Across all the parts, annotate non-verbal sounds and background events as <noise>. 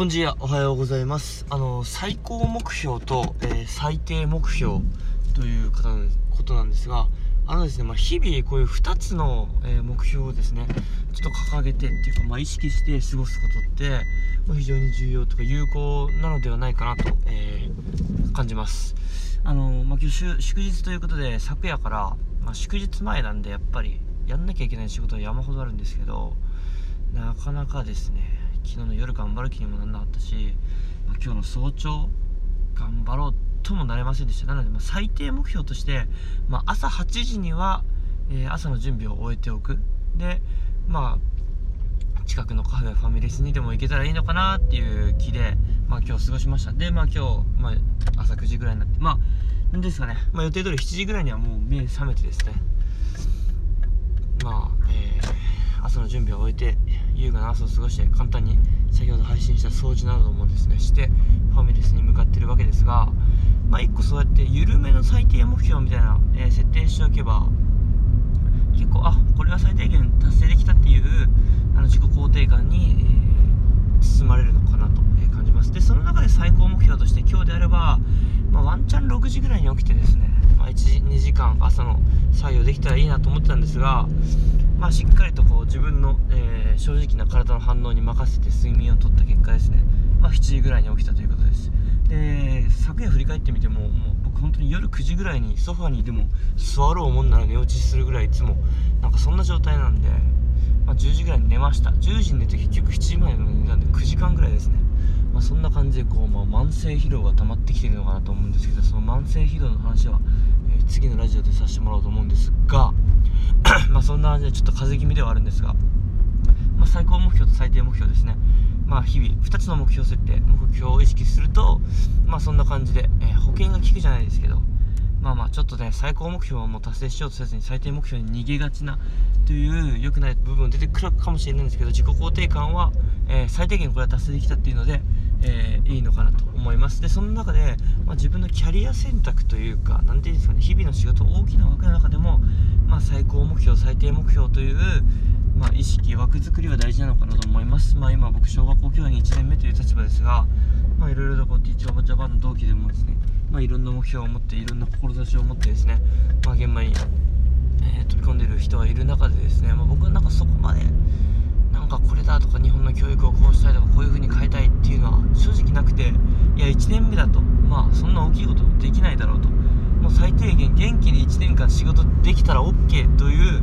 本日おはようございます。あの最高目標と、えー、最低目標という方のことなんですがあのですね、まあ、日々こういう2つの、えー、目標をですねちょっと掲げてっていうか、まあ、意識して過ごすことって、まあ、非常に重要とか有効なのではないかなと、えー、感じます。あの、まあ、今日祝日ということで昨夜から、まあ、祝日前なんでやっぱりやんなきゃいけない仕事は山ほどあるんですけどなかなかですね昨日の夜頑張る気にもならなかったし、まあ、今日の早朝頑張ろうともなれませんでした。なので、まあ、最低目標として、まあ、朝8時には、えー、朝の準備を終えておく。でまあ近くのカフェファミレスにでも行けたらいいのかなっていう気で、まあ、今日過ごしました。でまあ今日、まあ、朝9時ぐらいになってまあ何ですかね、まあ、予定通り7時ぐらいにはもう目覚めてですね。まあえー、朝の準備を終えて優雅な朝を過ごして簡単に先ほど配信した掃除などもですねしてファミレスに向かってるわけですがまあ1個そうやって緩めの最低目標みたいな、えー、設定しておけば結構あこれは最低限達成できたっていうあの自己肯定感に、えー、包まれるのかなと、感じます。でその中で最高目標として今日であれば、まあ、ワンチャン6時ぐらいに起きてですね、まあ、1時2時間朝の作業できたらいいなと思ってたんですがまあ、しっかりとこう自分の、えー、正直な体の反応に任せて睡眠をとった結果ですね、まあ、7時ぐらいに起きたということです。で昨夜振り返ってみてももう僕本当に夜9時ぐらいにソファにでも座ろうもんなら寝落ちするぐらいいつもなんかそんな状態なんで、まあ、10時ぐらいに寝ました。10時に寝て結局7時前に寝たんで9時間ぐらいですね、まあ、そんな感じでこう、まあ、慢性疲労が溜まってきてるのかなと思うんですけどその慢性疲労の話は、えー、次のラジオでさせてもらおうと思うんですが <coughs> まあそんな感じでちょっと風邪気味ではあるんですが、まあ、最高目標と最低目標ですね。まあ日々2つの目標設定目標を意識するとまあそんな感じで、えー、保険が効くじゃないですけどまあまあちょっとね最高目標も達成しようとせずに最低目標に逃げがちなという良くない部分出てくるかもしれないんですけど自己肯定感は、えー、最低限これは達成できたっていうので、えー、いいのかなと思います。でその中で、まあ、自分のキャリア選択というか何ていうんですかね日々の仕事大きな枠の中でも、まあ、最高目標最低目標という、まあ、意識枠作りは大事なのかなと思います、まあ、今僕小学校教員1年目という立場ですが、まあ、いろいろとこうティーチャーバジャパンの同期でもですね、まあ、いろんな目標を持っていろんな志を持ってですね、まあ、現場に、えー、飛び込んでる人がいる中でですね、まあ、僕はなんかそこまでかこれだとか日本の教育をこうしたいとかこういう風に変えたいっていうのは正直なくていや1年目だとまあそんな大きいことできないだろうと。もう最低限元気に1年間仕事できたら OK という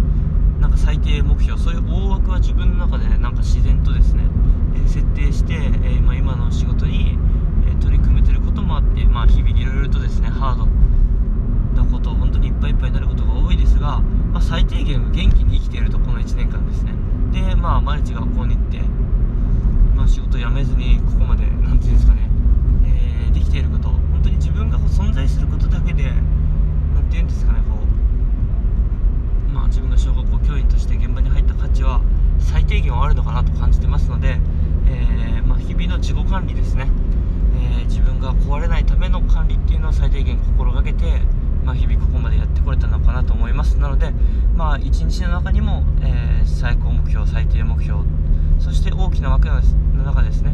なんか最低目標。そういう大枠は自分の中でなんか自然とですね、えー、設定して、えー、まあ、今の仕事に、えー、取り組めてることもあってまあ日々いろいろとですねハードなこと本当にいっぱいいっぱいになることが多いですが、まあ、最低限元気に生きているとこの1年間ですね。でまあ毎日学校に行って、まあ、仕事辞めずにここまで何て言うんですかね、えー、できていること本当に自分が存在することだけで何て言うんですかねこうまあ自分が小学校教員として現場に入った価値は最低限はあるのかなと感じてますので、えー、まあ、日々の自己管理ですね、えー、自分が壊れないための管理っていうのを最低限心がけてまあ、日々ここまでやってこれたのかなと思います。なので、まあ、1日の中にも、えー、最高目標最低目標そして大きな枠の中ですね、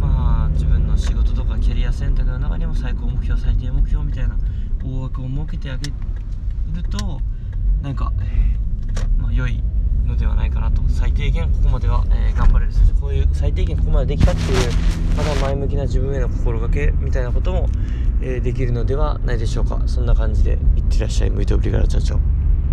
まあ、自分の仕事とかキャリア選択の中にも最高目標最低目標みたいな大枠を設けてあげるとなんか、まあ、良いのではないかなと。最低限ここまでは、えー、頑張れる。そしてこういう最低限ここまでできたっていうまだ前向きな自分への心がけみたいなことも、えー、できるのではないでしょうか。そんな感じでいってらっしゃい。向いておりから社長